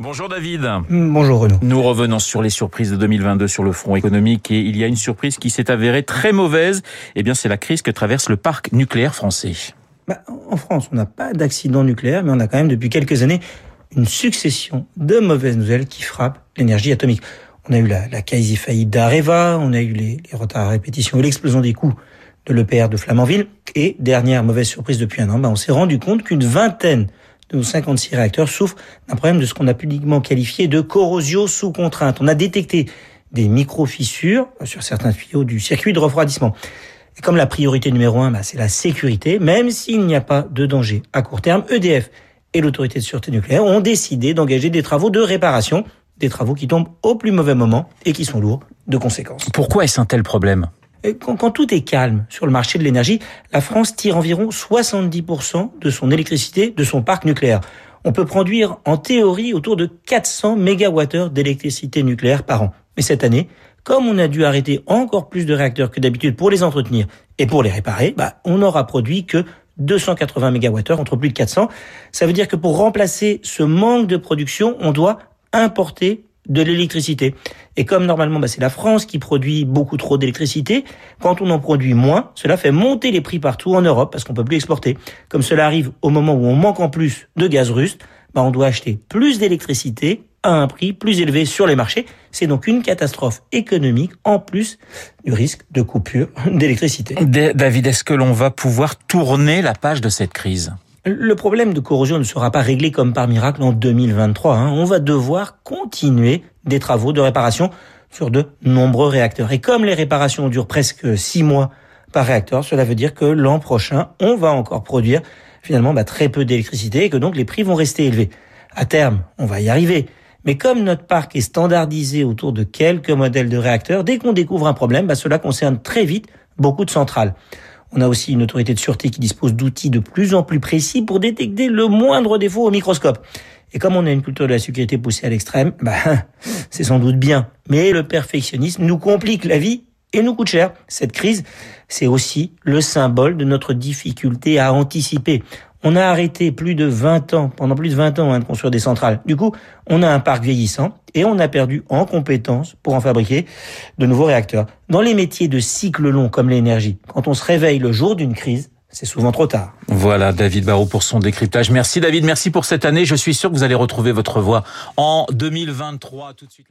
Bonjour David. Bonjour Renaud. Nous revenons sur les surprises de 2022 sur le front économique et il y a une surprise qui s'est avérée très mauvaise. Eh bien, c'est la crise que traverse le parc nucléaire français. Bah, en France, on n'a pas d'accident nucléaire, mais on a quand même depuis quelques années une succession de mauvaises nouvelles qui frappent l'énergie atomique. On a eu la, la quasi-faillite d'Areva, on a eu les, les retards à répétition et l'explosion des coûts de l'EPR de Flamanville. Et dernière mauvaise surprise depuis un an, bah, on s'est rendu compte qu'une vingtaine nos 56 réacteurs souffrent d'un problème de ce qu'on a publiquement qualifié de corrosion sous contrainte. On a détecté des micro-fissures sur certains tuyaux du circuit de refroidissement. Et comme la priorité numéro un, bah, c'est la sécurité, même s'il n'y a pas de danger à court terme, EDF et l'autorité de sûreté nucléaire ont décidé d'engager des travaux de réparation, des travaux qui tombent au plus mauvais moment et qui sont lourds de conséquences. Pourquoi est-ce un tel problème? Quand, quand, tout est calme sur le marché de l'énergie, la France tire environ 70% de son électricité de son parc nucléaire. On peut produire en théorie autour de 400 mégawattheures d'électricité nucléaire par an. Mais cette année, comme on a dû arrêter encore plus de réacteurs que d'habitude pour les entretenir et pour les réparer, bah, on n'aura produit que 280 mégawattheures entre plus de 400. Ça veut dire que pour remplacer ce manque de production, on doit importer de l'électricité. Et comme normalement, bah, c'est la France qui produit beaucoup trop d'électricité, quand on en produit moins, cela fait monter les prix partout en Europe parce qu'on peut plus exporter. Comme cela arrive au moment où on manque en plus de gaz russe, bah, on doit acheter plus d'électricité à un prix plus élevé sur les marchés. C'est donc une catastrophe économique en plus du risque de coupure d'électricité. David, est-ce que l'on va pouvoir tourner la page de cette crise? Le problème de corrosion ne sera pas réglé comme par miracle en 2023. Hein. On va devoir continuer des travaux de réparation sur de nombreux réacteurs. Et comme les réparations durent presque six mois par réacteur, cela veut dire que l'an prochain, on va encore produire finalement bah, très peu d'électricité et que donc les prix vont rester élevés. À terme, on va y arriver. Mais comme notre parc est standardisé autour de quelques modèles de réacteurs, dès qu'on découvre un problème, bah, cela concerne très vite beaucoup de centrales. On a aussi une autorité de sûreté qui dispose d'outils de plus en plus précis pour détecter le moindre défaut au microscope. Et comme on a une culture de la sécurité poussée à l'extrême, bah, c'est sans doute bien. Mais le perfectionnisme nous complique la vie et nous coûte cher. Cette crise, c'est aussi le symbole de notre difficulté à anticiper. On a arrêté plus de 20 ans, pendant plus de 20 ans, hein, de construire des centrales. Du coup, on a un parc vieillissant et on a perdu en compétences pour en fabriquer de nouveaux réacteurs. Dans les métiers de cycle long comme l'énergie, quand on se réveille le jour d'une crise, c'est souvent trop tard. Voilà, David Barrault pour son décryptage. Merci David, merci pour cette année. Je suis sûr que vous allez retrouver votre voix en 2023 tout de suite.